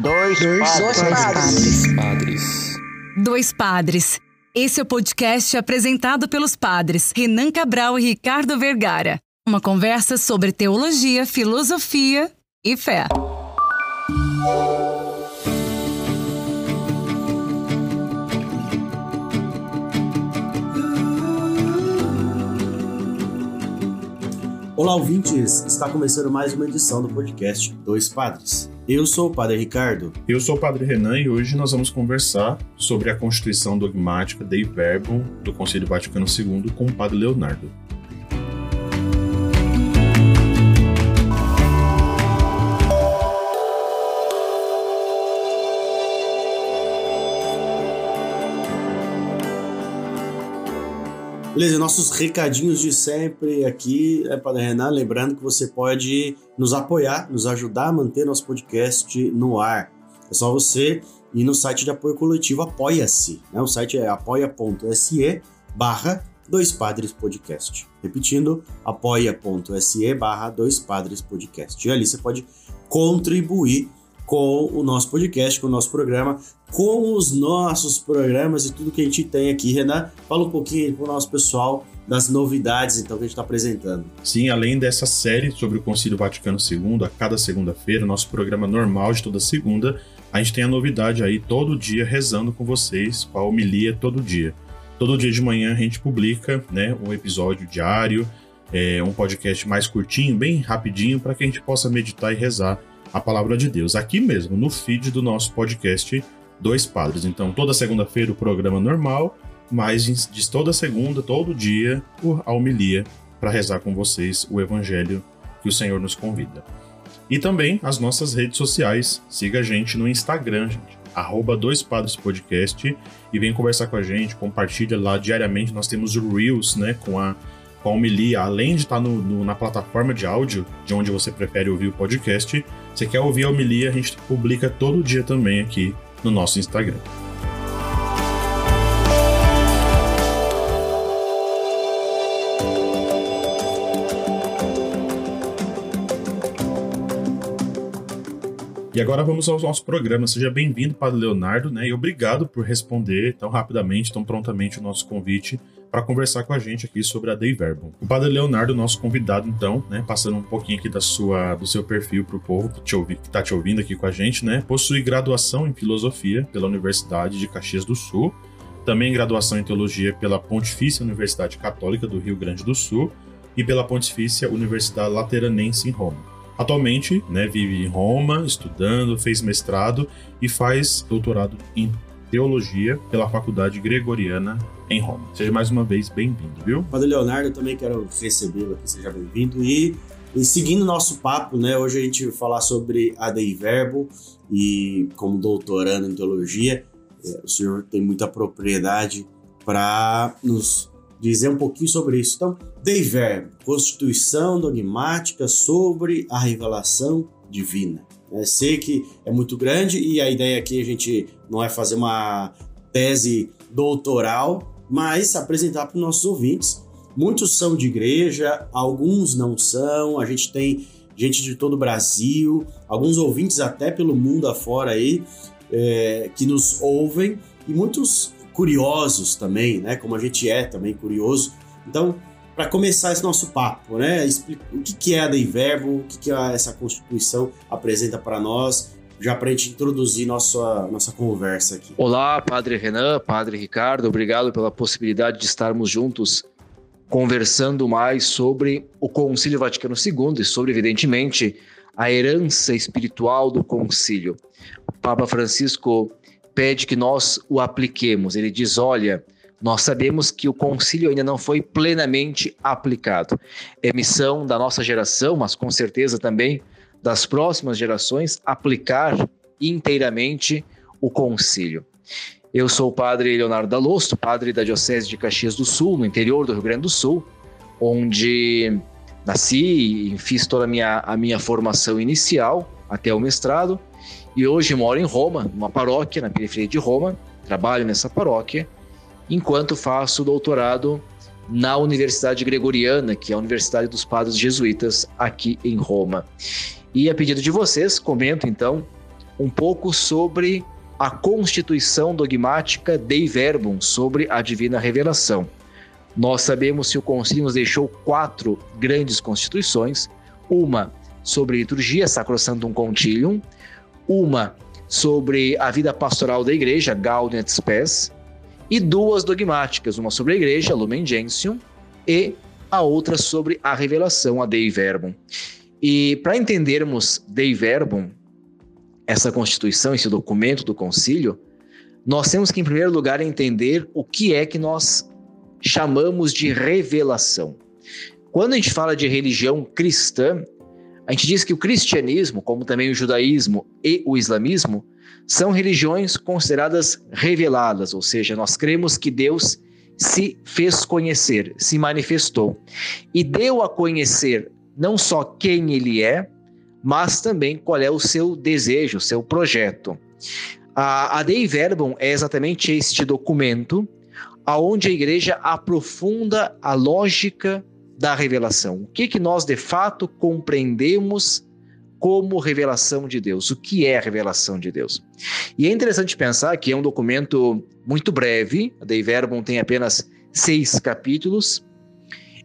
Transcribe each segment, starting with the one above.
Dois, Dois padres. padres. padres. Dois padres. Esse é o podcast apresentado pelos padres Renan Cabral e Ricardo Vergara. Uma conversa sobre teologia, filosofia e fé. Olá, ouvintes! Está começando mais uma edição do podcast Dois Padres. Eu sou o Padre Ricardo. Eu sou o Padre Renan e hoje nós vamos conversar sobre a Constituição Dogmática Dei Verbum do Conselho Vaticano II com o Padre Leonardo. Beleza, nossos recadinhos de sempre aqui, é Padre Renan, lembrando que você pode nos apoiar, nos ajudar a manter nosso podcast no ar. É só você ir no site de apoio coletivo Apoia-se. Né? O site é apoia.se barra Dois Padres Podcast. Repetindo, apoia.se barra Dois Padres Podcast. E ali você pode contribuir com o nosso podcast, com o nosso programa, com os nossos programas e tudo que a gente tem aqui. Renan, fala um pouquinho para o nosso pessoal das novidades então que a gente está apresentando. Sim, além dessa série sobre o Concílio Vaticano II, a cada segunda-feira, nosso programa normal de toda segunda, a gente tem a novidade aí todo dia rezando com vocês, com a homilia todo dia. Todo dia de manhã a gente publica né, um episódio diário, é, um podcast mais curtinho, bem rapidinho, para que a gente possa meditar e rezar a palavra de Deus. Aqui mesmo, no feed do nosso podcast Dois Padres. Então, toda segunda-feira o programa normal, mas de toda segunda, todo dia, a homilia para rezar com vocês o evangelho que o Senhor nos convida. E também as nossas redes sociais. Siga a gente no Instagram, gente. Arroba Dois Padres Podcast e vem conversar com a gente, compartilha lá diariamente. Nós temos o Reels, né, com a com além de estar no, no, na plataforma de áudio, de onde você prefere ouvir o podcast, você quer ouvir a homilia, a gente publica todo dia também aqui no nosso Instagram. E agora vamos ao nosso programa. Seja bem-vindo, Padre Leonardo, né? E obrigado por responder tão rapidamente, tão prontamente o nosso convite para conversar com a gente aqui sobre a Dei Verbum. O Padre Leonardo, nosso convidado, então, né, passando um pouquinho aqui da sua, do seu perfil para o povo que, te tá te ouvindo aqui com a gente, né, possui graduação em Filosofia pela Universidade de Caxias do Sul, também graduação em Teologia pela Pontifícia Universidade Católica do Rio Grande do Sul e pela Pontifícia Universidade Lateranense em Roma. Atualmente, né, vive em Roma, estudando, fez mestrado e faz doutorado em Teologia pela Faculdade Gregoriana em Roma. Seja mais uma vez bem-vindo, viu? Padre Leonardo, eu também quero recebê-lo aqui, seja bem-vindo. E, e seguindo nosso papo, né, hoje a gente vai falar sobre a Dei Verbo e como doutorando em teologia, é, o senhor tem muita propriedade para nos dizer um pouquinho sobre isso. Então, Dei Verbo, Constituição dogmática sobre a revelação divina. É, sei que é muito grande e a ideia aqui a gente não é fazer uma tese doutoral, mas apresentar para os nossos ouvintes. Muitos são de igreja, alguns não são. A gente tem gente de todo o Brasil, alguns ouvintes até pelo mundo afora aí é, que nos ouvem e muitos curiosos também, né? Como a gente é também curioso. Então, para começar esse nosso papo, né? O que é a Dei Verbo, o que essa Constituição apresenta para nós, já para a gente introduzir nossa, nossa conversa aqui. Olá, Padre Renan, Padre Ricardo, obrigado pela possibilidade de estarmos juntos conversando mais sobre o Concílio Vaticano II e sobre, evidentemente, a herança espiritual do concílio. O Papa Francisco pede que nós o apliquemos. Ele diz: olha nós sabemos que o concílio ainda não foi plenamente aplicado. É missão da nossa geração, mas com certeza também das próximas gerações, aplicar inteiramente o concílio. Eu sou o padre Leonardo Dalosto, padre da Diocese de Caxias do Sul, no interior do Rio Grande do Sul, onde nasci e fiz toda a minha, a minha formação inicial até o mestrado. E hoje moro em Roma, numa paróquia na periferia de Roma, trabalho nessa paróquia enquanto faço doutorado na Universidade Gregoriana, que é a Universidade dos Padres Jesuítas aqui em Roma. E a pedido de vocês, comento então um pouco sobre a constituição dogmática Dei Verbum, sobre a divina revelação. Nós sabemos que o concílio nos deixou quatro grandes constituições, uma sobre liturgia, Sacrosantum Concilium, uma sobre a vida pastoral da igreja, Gaudium et Spes, e duas dogmáticas, uma sobre a igreja, Lumen Gentium, e a outra sobre a revelação, a Dei Verbum. E para entendermos Dei Verbum, essa constituição, esse documento do concílio, nós temos que, em primeiro lugar, entender o que é que nós chamamos de revelação. Quando a gente fala de religião cristã, a gente diz que o cristianismo, como também o judaísmo e o islamismo, são religiões consideradas reveladas, ou seja, nós cremos que Deus se fez conhecer, se manifestou e deu a conhecer não só quem ele é, mas também qual é o seu desejo, o seu projeto. A, a Dei Verbum é exatamente este documento aonde a igreja aprofunda a lógica da revelação. O que, que nós de fato compreendemos como revelação de Deus? O que é a revelação de Deus? E é interessante pensar que é um documento muito breve, a Dei Verbum tem apenas seis capítulos,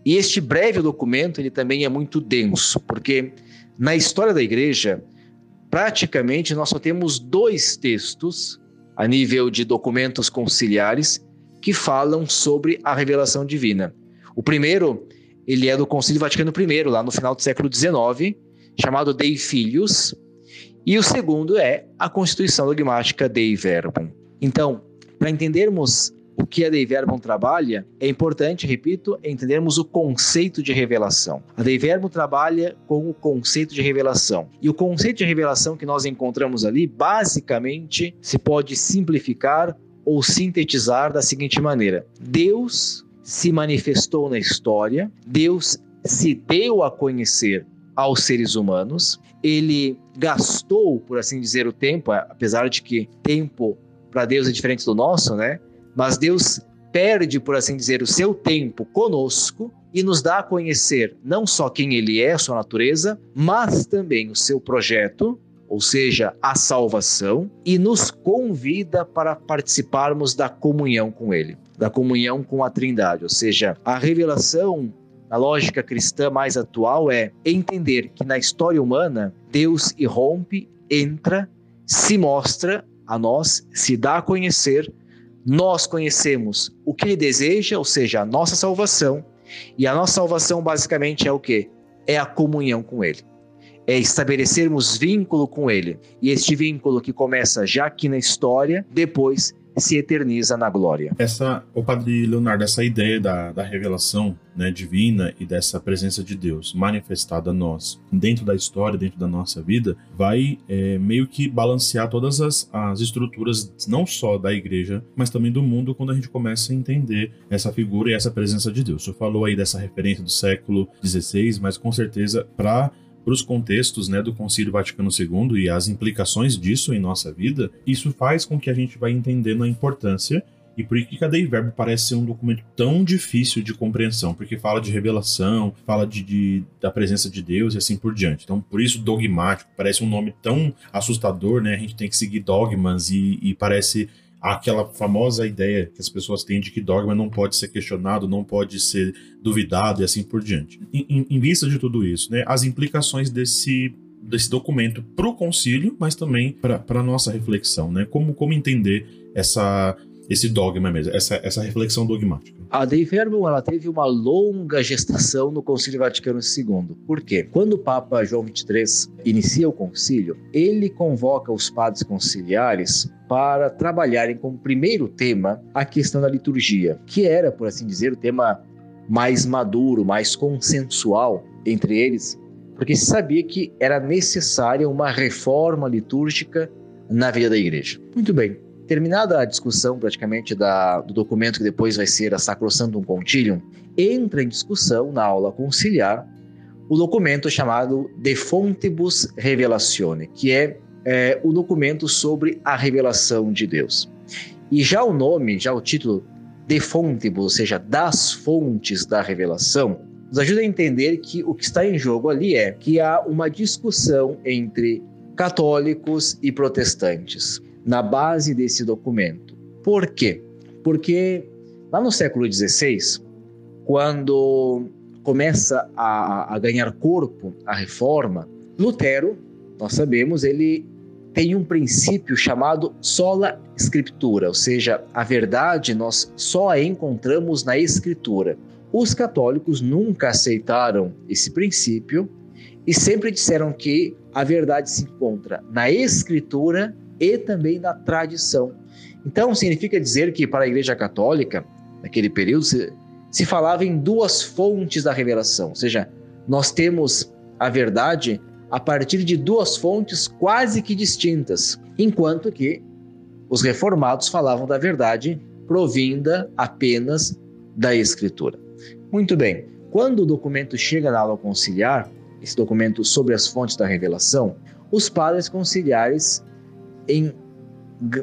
e este breve documento ele também é muito denso, porque na história da igreja, praticamente nós só temos dois textos a nível de documentos conciliares que falam sobre a revelação divina. O primeiro, ele é do Concílio Vaticano I, lá no final do século XIX, chamado Dei Filhos, e o segundo é a Constituição Dogmática Dei Verbum. Então, para entendermos o que a Dei Verbum trabalha, é importante, repito, entendermos o conceito de revelação. A Dei Verbum trabalha com o conceito de revelação. E o conceito de revelação que nós encontramos ali, basicamente, se pode simplificar ou sintetizar da seguinte maneira: Deus se manifestou na história, Deus se deu a conhecer aos seres humanos, ele gastou, por assim dizer, o tempo, apesar de que tempo para Deus é diferente do nosso, né? Mas Deus perde, por assim dizer, o seu tempo conosco e nos dá a conhecer não só quem ele é, sua natureza, mas também o seu projeto, ou seja, a salvação, e nos convida para participarmos da comunhão com Ele, da comunhão com a Trindade. Ou seja, a revelação na lógica cristã mais atual é entender que na história humana Deus irrompe, entra, se mostra a nós, se dá a conhecer, nós conhecemos o que ele deseja, ou seja, a nossa salvação, e a nossa salvação basicamente é o que? É a comunhão com ele é estabelecermos vínculo com Ele. E este vínculo que começa já aqui na história, depois se eterniza na glória. Essa, o Padre Leonardo, essa ideia da, da revelação né, divina e dessa presença de Deus manifestada a nós dentro da história, dentro da nossa vida, vai é, meio que balancear todas as, as estruturas, não só da igreja, mas também do mundo, quando a gente começa a entender essa figura e essa presença de Deus. Senhor falou aí dessa referência do século XVI, mas com certeza para para os contextos né, do Concílio Vaticano II e as implicações disso em nossa vida, isso faz com que a gente vá entendendo a importância e por que a Dei Verbo parece ser um documento tão difícil de compreensão, porque fala de revelação, fala de, de, da presença de Deus e assim por diante. Então, por isso, dogmático parece um nome tão assustador, né? A gente tem que seguir dogmas e, e parece aquela famosa ideia que as pessoas têm de que dogma não pode ser questionado, não pode ser duvidado e assim por diante. Em, em vista de tudo isso, né, as implicações desse desse documento para o concílio, mas também para a nossa reflexão, né? Como, como entender essa, esse dogma mesmo, essa, essa reflexão dogmática. A Dei Verbum ela teve uma longa gestação no Concílio Vaticano II. Por quê? Quando o Papa João XXIII inicia o concílio, ele convoca os padres conciliares para trabalharem como primeiro tema a questão da liturgia, que era, por assim dizer, o tema mais maduro, mais consensual entre eles, porque se sabia que era necessária uma reforma litúrgica na vida da igreja. Muito bem, terminada a discussão praticamente da, do documento que depois vai ser a Sacrosantum Concilium, entra em discussão na aula conciliar o documento chamado De Fontibus Revelatione, que é é, o documento sobre a revelação de Deus. E já o nome, já o título de Fontibus, ou seja, das fontes da revelação, nos ajuda a entender que o que está em jogo ali é que há uma discussão entre católicos e protestantes na base desse documento. Por quê? Porque lá no século XVI, quando começa a, a ganhar corpo a reforma, Lutero, nós sabemos, ele tem um princípio chamado sola scriptura, ou seja, a verdade nós só a encontramos na escritura. Os católicos nunca aceitaram esse princípio e sempre disseram que a verdade se encontra na escritura e também na tradição. Então, significa dizer que para a Igreja Católica, naquele período, se, se falava em duas fontes da revelação, ou seja, nós temos a verdade a partir de duas fontes quase que distintas, enquanto que os reformados falavam da verdade provinda apenas da Escritura. Muito bem, quando o documento chega na aula conciliar, esse documento sobre as fontes da revelação, os padres conciliares, em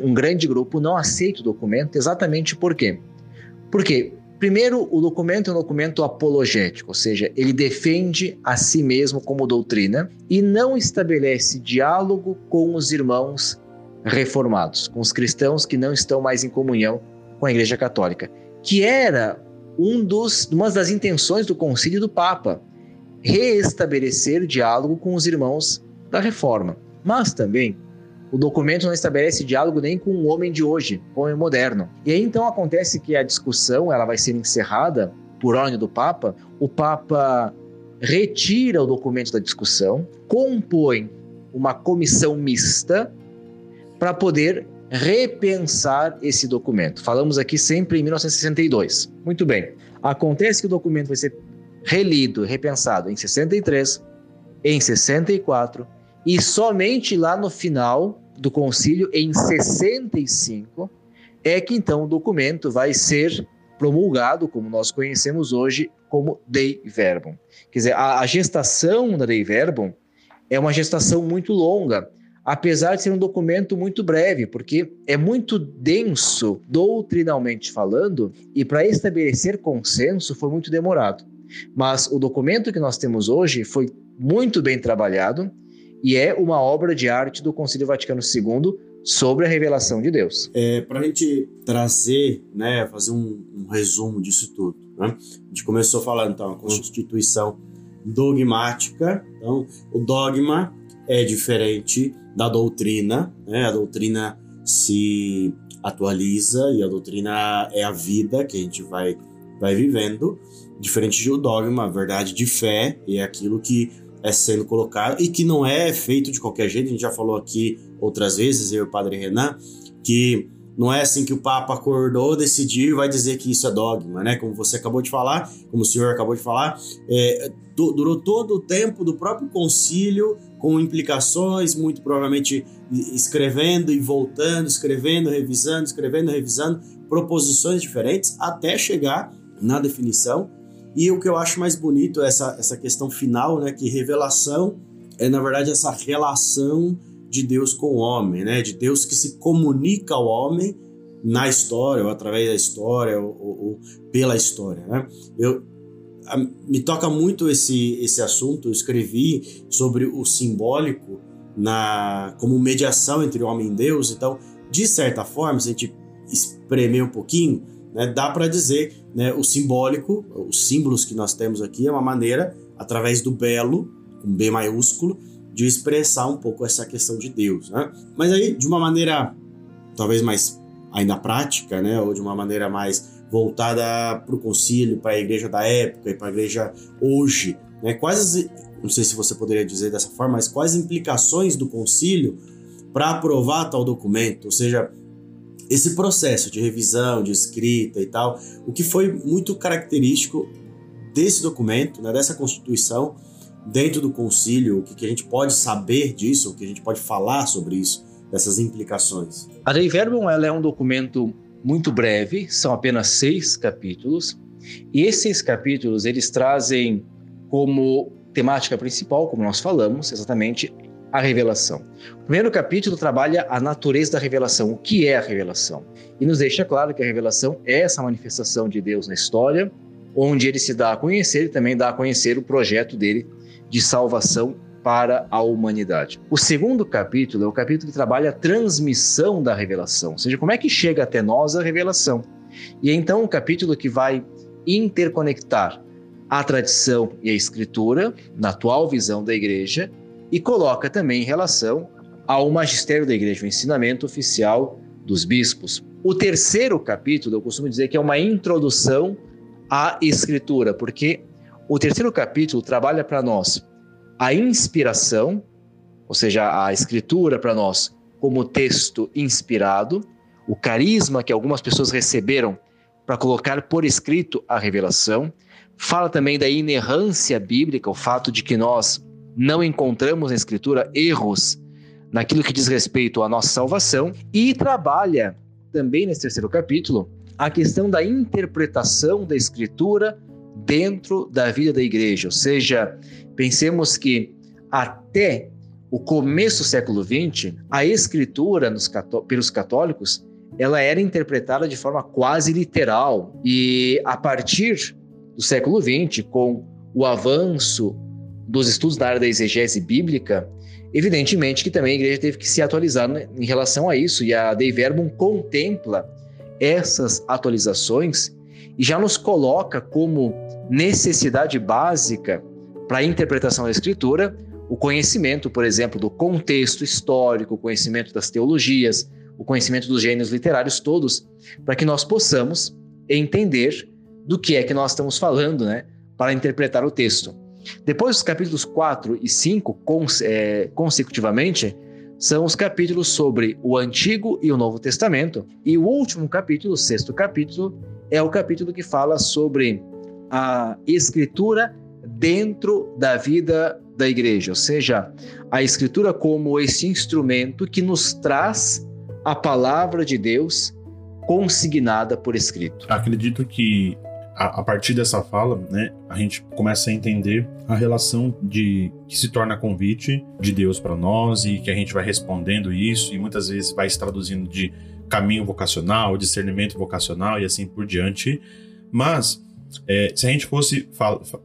um grande grupo, não aceitam o documento, exatamente por quê? Porque, primeiro, o documento é um documento apologético, ou seja, ele defende a si mesmo como doutrina e não estabelece diálogo com os irmãos reformados, com os cristãos que não estão mais em comunhão com a Igreja Católica, que era um dos, uma das intenções do concílio do Papa, reestabelecer diálogo com os irmãos da Reforma. Mas também o documento não estabelece diálogo nem com o homem de hoje, o homem moderno. E aí então acontece que a discussão ela vai ser encerrada por ordem do Papa. O Papa retira o documento da discussão, compõe uma comissão mista para poder repensar esse documento. Falamos aqui sempre em 1962. Muito bem. Acontece que o documento vai ser relido, repensado em 63, em 64 e somente lá no final do concílio, em 65, é que então o documento vai ser promulgado, como nós conhecemos hoje, como Dei Verbum. Quer dizer, a, a gestação da Dei Verbum é uma gestação muito longa apesar de ser um documento muito breve, porque é muito denso doutrinalmente falando e para estabelecer consenso foi muito demorado. Mas o documento que nós temos hoje foi muito bem trabalhado e é uma obra de arte do Concílio Vaticano II sobre a revelação de Deus. É, para a gente trazer, né, fazer um, um resumo disso tudo, né? a gente começou falando então a constituição dogmática. Então, o dogma é diferente da doutrina, né? A doutrina se atualiza e a doutrina é a vida que a gente vai, vai vivendo, diferente do dogma, a verdade de fé é aquilo que é sendo colocado e que não é feito de qualquer jeito. A gente já falou aqui outras vezes, eu e o Padre Renan, que não é assim que o Papa acordou, decidiu e vai dizer que isso é dogma, né? Como você acabou de falar, como o senhor acabou de falar, é, durou todo o tempo do próprio concílio com implicações, muito provavelmente escrevendo e voltando, escrevendo, revisando, escrevendo, revisando, proposições diferentes até chegar na definição. E o que eu acho mais bonito é essa, essa questão final, né, que revelação é na verdade essa relação de Deus com o homem, né, de Deus que se comunica ao homem na história, ou através da história, ou, ou, ou pela história, né? Eu, me toca muito esse, esse assunto. Eu escrevi sobre o simbólico na como mediação entre homem e Deus. Então, de certa forma, se a gente espremer um pouquinho, né, dá para dizer né, o simbólico, os símbolos que nós temos aqui, é uma maneira, através do belo, com B maiúsculo, de expressar um pouco essa questão de Deus. Né? Mas aí, de uma maneira talvez mais ainda prática, né, ou de uma maneira mais voltada para o concílio, para a igreja da época e para a igreja hoje. Né? Quais não sei se você poderia dizer dessa forma, mas quais implicações do concílio para aprovar tal documento? Ou seja, esse processo de revisão, de escrita e tal, o que foi muito característico desse documento, né, dessa constituição, dentro do concílio, o que, que a gente pode saber disso, o que a gente pode falar sobre isso, dessas implicações? A Lei Verbum ela é um documento muito breve, são apenas seis capítulos, e esses capítulos eles trazem como temática principal, como nós falamos, exatamente a revelação. O primeiro capítulo trabalha a natureza da revelação, o que é a revelação, e nos deixa claro que a revelação é essa manifestação de Deus na história, onde ele se dá a conhecer e também dá a conhecer o projeto dele de salvação para a humanidade. O segundo capítulo é o capítulo que trabalha a transmissão da revelação, ou seja, como é que chega até nós a revelação. E é então um capítulo que vai interconectar a tradição e a escritura, na atual visão da igreja, e coloca também em relação ao magistério da igreja, o ensinamento oficial dos bispos. O terceiro capítulo, eu costumo dizer que é uma introdução à escritura, porque o terceiro capítulo trabalha para nós a inspiração, ou seja, a escritura para nós como texto inspirado, o carisma que algumas pessoas receberam para colocar por escrito a revelação. Fala também da inerrância bíblica, o fato de que nós não encontramos na escritura erros naquilo que diz respeito à nossa salvação e trabalha também nesse terceiro capítulo a questão da interpretação da escritura dentro da vida da igreja, ou seja, pensemos que até o começo do século XX, a escritura nos, pelos católicos ela era interpretada de forma quase literal. E a partir do século XX, com o avanço dos estudos da área da exegese bíblica, evidentemente que também a igreja teve que se atualizar em relação a isso e a Dei Verbum contempla essas atualizações e já nos coloca como necessidade básica para a interpretação da escritura o conhecimento, por exemplo, do contexto histórico, o conhecimento das teologias, o conhecimento dos gêneros literários todos, para que nós possamos entender do que é que nós estamos falando, né, para interpretar o texto. Depois, os capítulos 4 e 5, cons é, consecutivamente, são os capítulos sobre o Antigo e o Novo Testamento. E o último capítulo, o sexto capítulo, é o capítulo que fala sobre a Escritura dentro da vida da igreja, ou seja, a Escritura como esse instrumento que nos traz a palavra de Deus consignada por escrito. Acredito que a, a, partir dessa fala, né, a gente começa a entender a relação de que se torna convite de Deus para nós e que a gente vai respondendo isso e muitas vezes vai se traduzindo de caminho vocacional, discernimento vocacional e assim por diante. Mas é, se a gente fosse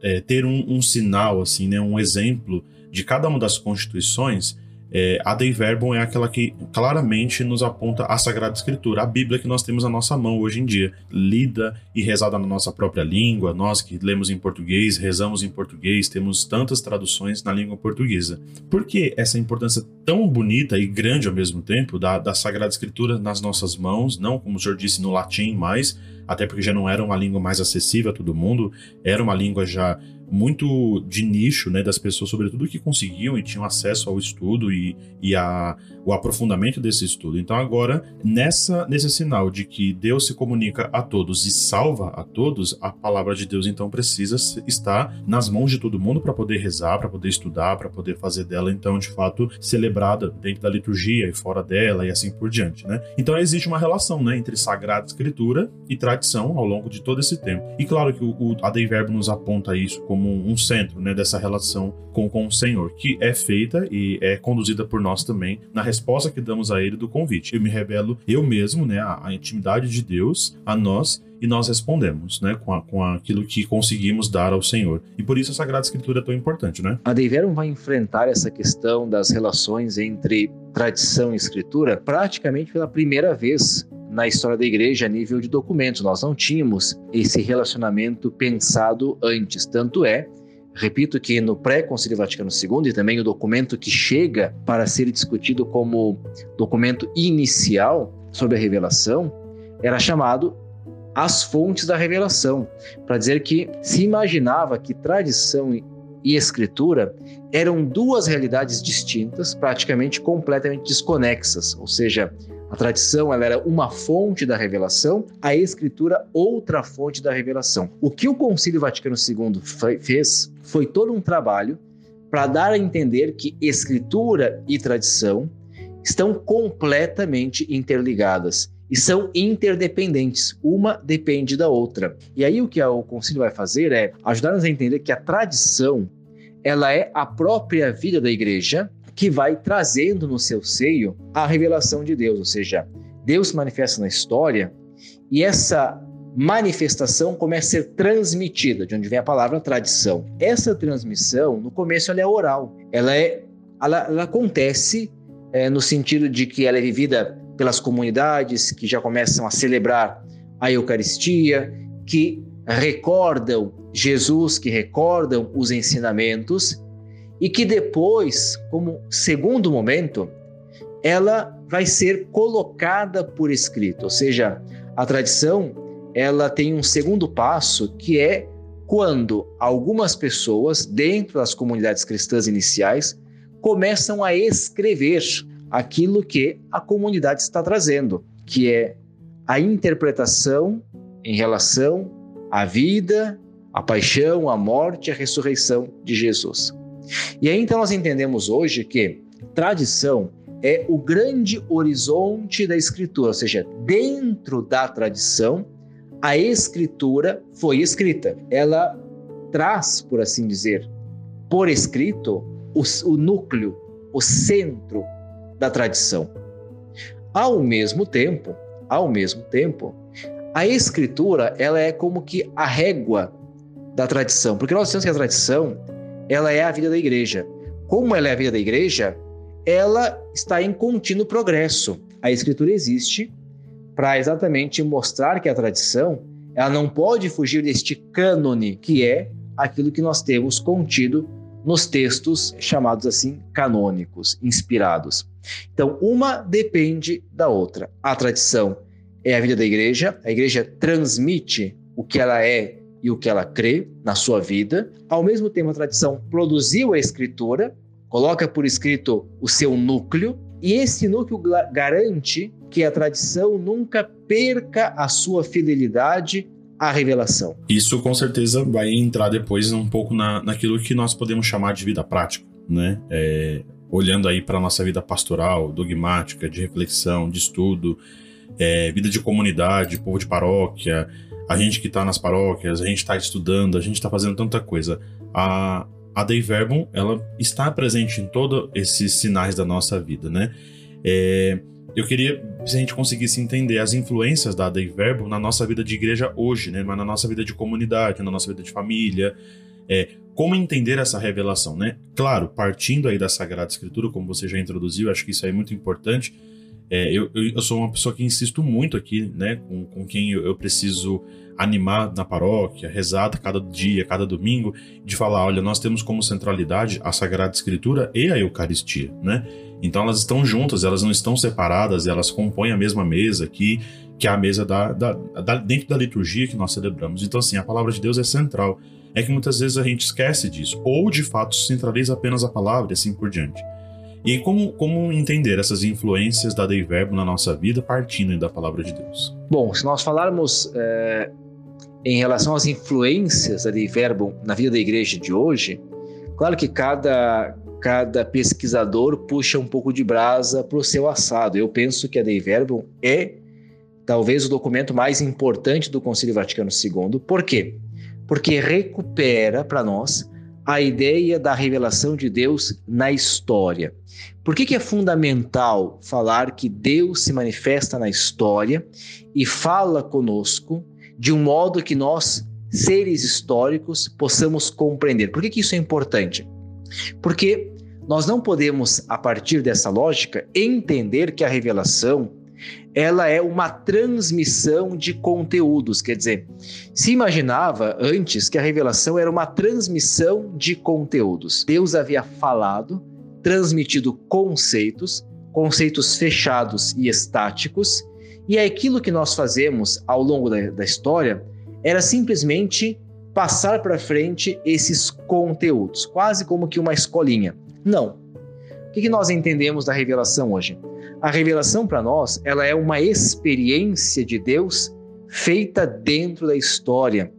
é, ter um, um, sinal, assim, né, um exemplo de cada uma das constituições, é, a Dei Verbum é aquela que claramente nos aponta a Sagrada Escritura, a Bíblia que nós temos na nossa mão hoje em dia, lida e rezada na nossa própria língua, nós que lemos em português, rezamos em português, temos tantas traduções na língua portuguesa. Por que essa importância tão bonita e grande ao mesmo tempo da, da Sagrada Escritura nas nossas mãos, não como o senhor disse no latim, mas até porque já não era uma língua mais acessível a todo mundo, era uma língua já muito de nicho, né, das pessoas, sobretudo que conseguiam e tinham acesso ao estudo e, e a, o aprofundamento desse estudo. Então agora, nessa nesse sinal de que Deus se comunica a todos e salva a todos, a palavra de Deus então precisa estar nas mãos de todo mundo para poder rezar, para poder estudar, para poder fazer dela então de fato celebrada dentro da liturgia e fora dela e assim por diante, né? Então existe uma relação, né, entre sagrada escritura e tradição ao longo de todo esse tempo. E claro que o, o Verbo nos aponta isso como um centro né, dessa relação com, com o Senhor, que é feita e é conduzida por nós também na resposta que damos a Ele do convite. Eu me revelo eu mesmo, né, a, a intimidade de Deus a nós e nós respondemos, né, com, a, com aquilo que conseguimos dar ao Senhor. E por isso a Sagrada Escritura é tão importante, né? A vai enfrentar essa questão das relações entre tradição e escritura praticamente pela primeira vez na história da igreja a nível de documentos. Nós não tínhamos esse relacionamento pensado antes. Tanto é, repito que no pré-concílio Vaticano II e também o documento que chega para ser discutido como documento inicial sobre a revelação era chamado as fontes da revelação, para dizer que se imaginava que tradição e escritura eram duas realidades distintas, praticamente completamente desconexas, ou seja, a tradição ela era uma fonte da revelação, a escritura outra fonte da revelação. O que o Concílio Vaticano II fez foi todo um trabalho para dar a entender que escritura e tradição estão completamente interligadas e são interdependentes, uma depende da outra. E aí o que o concílio vai fazer é ajudar-nos a entender que a tradição ela é a própria vida da igreja que vai trazendo no seu seio a revelação de Deus, ou seja, Deus se manifesta na história e essa manifestação começa a ser transmitida, de onde vem a palavra tradição. Essa transmissão, no começo, ela é oral. Ela é, ela, ela acontece é, no sentido de que ela é vivida pelas comunidades que já começam a celebrar a Eucaristia, que recordam Jesus, que recordam os ensinamentos e que depois, como segundo momento, ela vai ser colocada por escrito, ou seja, a tradição ela tem um segundo passo que é quando algumas pessoas dentro das comunidades cristãs iniciais começam a escrever aquilo que a comunidade está trazendo, que é a interpretação em relação à vida, à paixão, à morte e à ressurreição de Jesus. E aí então nós entendemos hoje que tradição é o grande horizonte da escritura, ou seja, dentro da tradição, a escritura foi escrita. Ela traz, por assim dizer, por escrito, o, o núcleo, o centro da tradição. Ao mesmo tempo, ao mesmo tempo, a escritura ela é como que a régua da tradição, porque nós temos que a tradição ela é a vida da igreja. Como ela é a vida da igreja, ela está em contínuo progresso. A escritura existe para exatamente mostrar que a tradição ela não pode fugir deste cânone que é aquilo que nós temos contido nos textos chamados assim canônicos, inspirados. Então, uma depende da outra. A tradição é a vida da igreja, a igreja transmite o que ela é e o que ela crê na sua vida. Ao mesmo tempo, a tradição produziu a escritura, coloca por escrito o seu núcleo, e esse núcleo garante que a tradição nunca perca a sua fidelidade à revelação. Isso com certeza vai entrar depois um pouco na, naquilo que nós podemos chamar de vida prática, né? É, olhando aí para nossa vida pastoral, dogmática, de reflexão, de estudo, é, vida de comunidade, povo de paróquia, a gente que está nas paróquias, a gente está estudando, a gente está fazendo tanta coisa. A, a Dei Verbum, ela está presente em todos esses sinais da nossa vida, né? É, eu queria se a gente conseguisse entender as influências da Dei Verbum na nossa vida de igreja hoje, né? Mas na nossa vida de comunidade, na nossa vida de família, é, como entender essa revelação, né? Claro, partindo aí da Sagrada Escritura, como você já introduziu, acho que isso é muito importante. É, eu, eu, sou uma pessoa que insisto muito aqui, né? Com, com quem eu, eu preciso animar na paróquia, rezar cada dia, cada domingo, de falar, olha, nós temos como centralidade a Sagrada Escritura e a Eucaristia, né? Então elas estão juntas, elas não estão separadas, elas compõem a mesma mesa aqui, que é a mesa da, da, da, dentro da liturgia que nós celebramos. Então, assim, a palavra de Deus é central é que muitas vezes a gente esquece disso, ou de fato centraliza apenas a palavra e assim por diante. E como, como entender essas influências da Dei Verbo na nossa vida partindo da palavra de Deus? Bom, se nós falarmos é, em relação às influências da Dei Verbo na vida da igreja de hoje, claro que cada, cada pesquisador puxa um pouco de brasa para o seu assado. Eu penso que a Dei Verbo é talvez o documento mais importante do Concílio Vaticano II. Por quê? porque recupera para nós a ideia da revelação de Deus na história. Por que, que é fundamental falar que Deus se manifesta na história e fala conosco de um modo que nós, seres históricos, possamos compreender? Por que, que isso é importante? Porque nós não podemos, a partir dessa lógica, entender que a revelação ela é uma transmissão de conteúdos. Quer dizer, se imaginava antes que a revelação era uma transmissão de conteúdos. Deus havia falado, transmitido conceitos, conceitos fechados e estáticos, e aquilo que nós fazemos ao longo da, da história era simplesmente passar para frente esses conteúdos, quase como que uma escolinha. Não. O que, que nós entendemos da revelação hoje? A revelação para nós, ela é uma experiência de Deus feita dentro da história.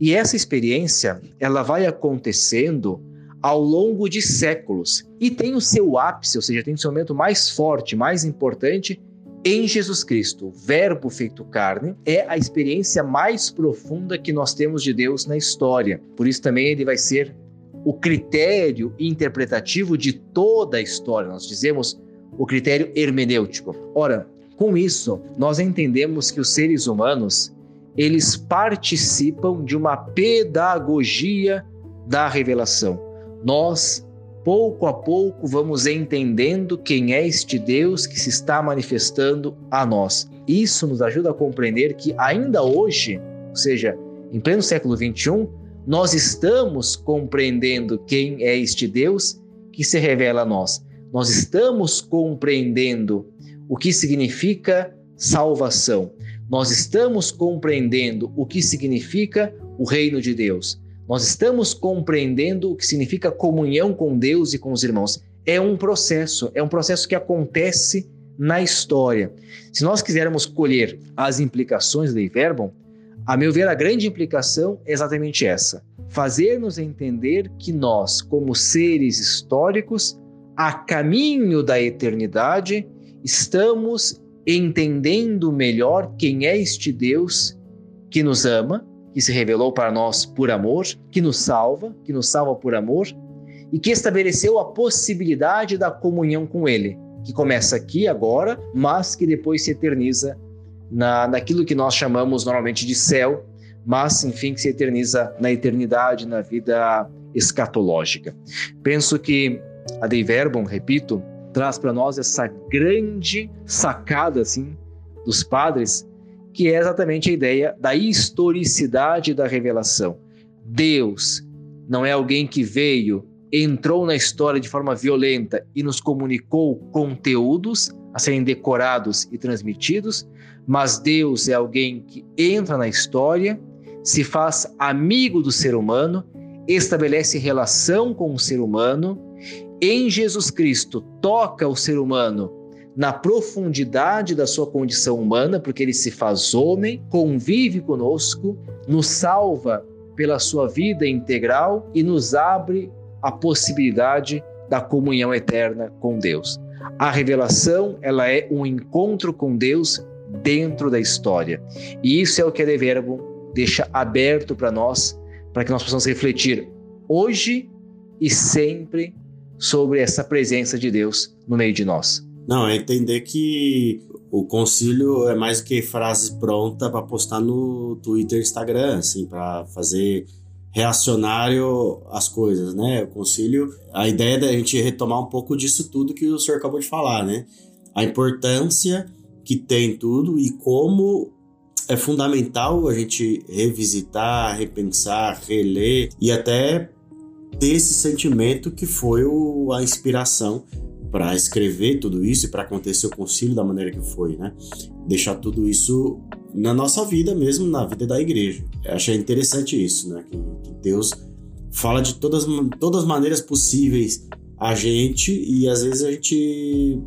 E essa experiência, ela vai acontecendo ao longo de séculos e tem o seu ápice, ou seja, tem o seu momento mais forte, mais importante em Jesus Cristo. O Verbo feito carne é a experiência mais profunda que nós temos de Deus na história. Por isso também ele vai ser o critério interpretativo de toda a história. Nós dizemos o critério hermenêutico. Ora, com isso, nós entendemos que os seres humanos eles participam de uma pedagogia da revelação. Nós, pouco a pouco, vamos entendendo quem é este Deus que se está manifestando a nós. Isso nos ajuda a compreender que ainda hoje, ou seja, em pleno século 21, nós estamos compreendendo quem é este Deus que se revela a nós. Nós estamos compreendendo o que significa salvação. Nós estamos compreendendo o que significa o reino de Deus. Nós estamos compreendendo o que significa comunhão com Deus e com os irmãos. É um processo, é um processo que acontece na história. Se nós quisermos colher as implicações do Verbum, a meu ver, a grande implicação é exatamente essa: fazer-nos entender que nós, como seres históricos, a caminho da eternidade, estamos entendendo melhor quem é este Deus que nos ama, que se revelou para nós por amor, que nos salva, que nos salva por amor e que estabeleceu a possibilidade da comunhão com Ele, que começa aqui agora, mas que depois se eterniza na, naquilo que nós chamamos normalmente de céu, mas enfim que se eterniza na eternidade, na vida escatológica. Penso que a Dei Verbum, repito, traz para nós essa grande sacada assim dos padres, que é exatamente a ideia da historicidade da revelação. Deus não é alguém que veio, entrou na história de forma violenta e nos comunicou conteúdos a serem decorados e transmitidos, mas Deus é alguém que entra na história, se faz amigo do ser humano, estabelece relação com o ser humano, em Jesus Cristo toca o ser humano na profundidade da sua condição humana, porque ele se faz homem, convive conosco, nos salva pela sua vida integral e nos abre a possibilidade da comunhão eterna com Deus. A revelação, ela é um encontro com Deus dentro da história. E isso é o que a Verbo deixa aberto para nós, para que nós possamos refletir hoje e sempre sobre essa presença de Deus no meio de nós. Não, é entender que o concílio é mais que frase pronta para postar no Twitter, Instagram, assim, para fazer reacionário às coisas, né? O concílio, a ideia é da gente retomar um pouco disso tudo que o senhor acabou de falar, né? A importância que tem tudo e como é fundamental a gente revisitar, repensar, reler e até ter esse sentimento que foi o, a inspiração para escrever tudo isso e para acontecer o concílio da maneira que foi, né? Deixar tudo isso na nossa vida mesmo, na vida da igreja. Eu achei interessante isso, né? Que, que Deus fala de todas, todas as maneiras possíveis a gente e às vezes a gente,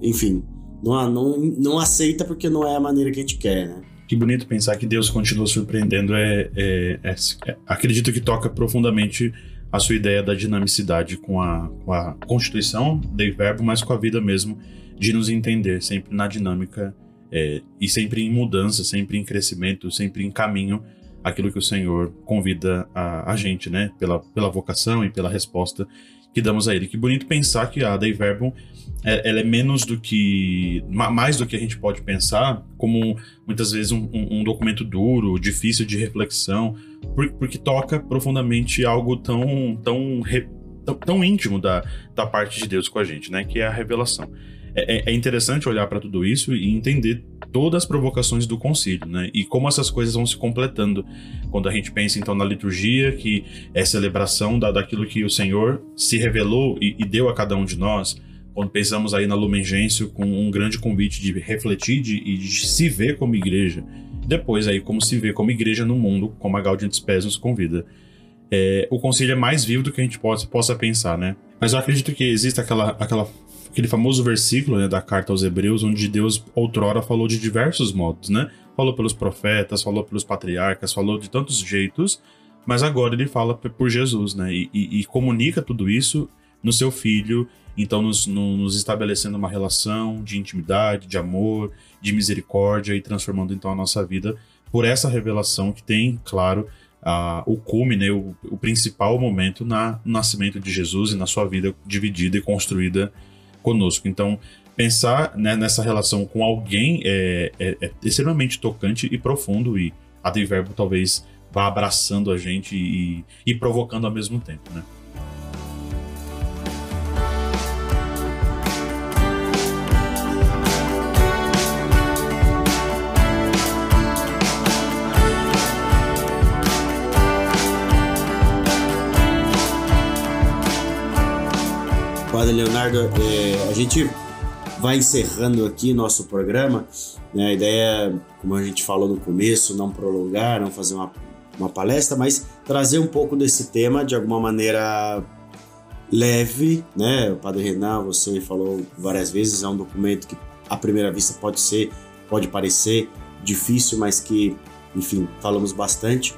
enfim, não, não, não aceita porque não é a maneira que a gente quer, né? Que bonito pensar que Deus continua surpreendendo. É, é, é, é, acredito que toca profundamente a sua ideia da dinamicidade com a, com a constituição de verbo, mas com a vida mesmo, de nos entender sempre na dinâmica é, e sempre em mudança, sempre em crescimento, sempre em caminho aquilo que o Senhor convida a, a gente, né? Pela, pela vocação e pela resposta que damos a Ele. Que bonito pensar que a Dei Verbum é, ela é menos do que. mais do que a gente pode pensar, como muitas vezes um, um, um documento duro, difícil de reflexão, porque toca profundamente algo tão, tão, tão, tão íntimo da, da parte de Deus com a gente, né? Que é a revelação. É, é, é interessante olhar para tudo isso e entender todas as provocações do concílio, né? E como essas coisas vão se completando. Quando a gente pensa então na liturgia, que é celebração da, daquilo que o Senhor se revelou e, e deu a cada um de nós, quando pensamos aí na Lumen Gentium com um grande convite de refletir de, e de se ver como igreja, depois aí como se vê como igreja no mundo, como a Gaudium Spes nos convida. É, o conselho é mais vivo do que a gente possa, possa pensar, né? Mas eu acredito que existe aquela, aquela, aquele famoso versículo né, da carta aos Hebreus, onde Deus outrora falou de diversos modos, né? Falou pelos profetas, falou pelos patriarcas, falou de tantos jeitos, mas agora ele fala por Jesus, né? E, e, e comunica tudo isso no seu filho então nos, nos estabelecendo uma relação de intimidade, de amor, de misericórdia e transformando então a nossa vida por essa revelação que tem, claro, o cume, né, o, o, principal momento na, no nascimento de Jesus e na sua vida dividida e construída conosco. Então, pensar né, nessa relação com alguém é, é, é, extremamente tocante e profundo e a Verbo talvez vá abraçando a gente e, e provocando ao mesmo tempo, né? Padre Leonardo, é, a gente vai encerrando aqui nosso programa. Né? A ideia, como a gente falou no começo, não prolongar, não fazer uma, uma palestra, mas trazer um pouco desse tema de alguma maneira leve, né? O Padre Renan, você falou várias vezes, é um documento que à primeira vista pode ser, pode parecer difícil, mas que, enfim, falamos bastante.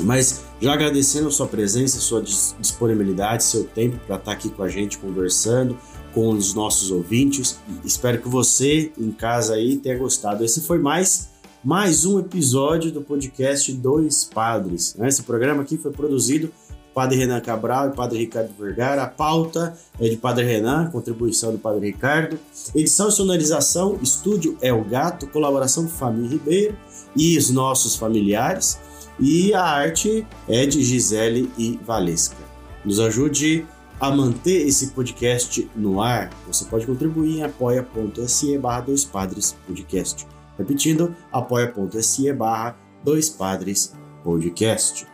Mas já agradecendo sua presença, sua disponibilidade, seu tempo para estar tá aqui com a gente conversando, com os nossos ouvintes. Espero que você em casa aí tenha gostado. Esse foi mais mais um episódio do podcast Dois Padres. Esse programa aqui foi produzido Padre Renan Cabral e Padre Ricardo Vergara. A pauta é de Padre Renan, contribuição do Padre Ricardo. Edição e sonorização, estúdio é o Gato, colaboração Família Ribeiro e os nossos familiares. E a arte é de Gisele e Valesca. Nos ajude a manter esse podcast no ar. Você pode contribuir em apoia.se barra dois padres podcast. Repetindo, apoia.se barra dois padres podcast.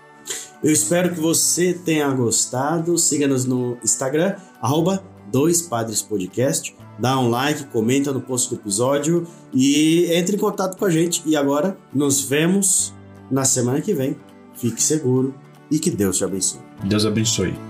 Eu espero que você tenha gostado. Siga-nos no Instagram, arroba dois padres podcast. Dá um like, comenta no post do episódio e entre em contato com a gente. E agora nos vemos na semana que vem. Fique seguro e que Deus te abençoe. Deus abençoe.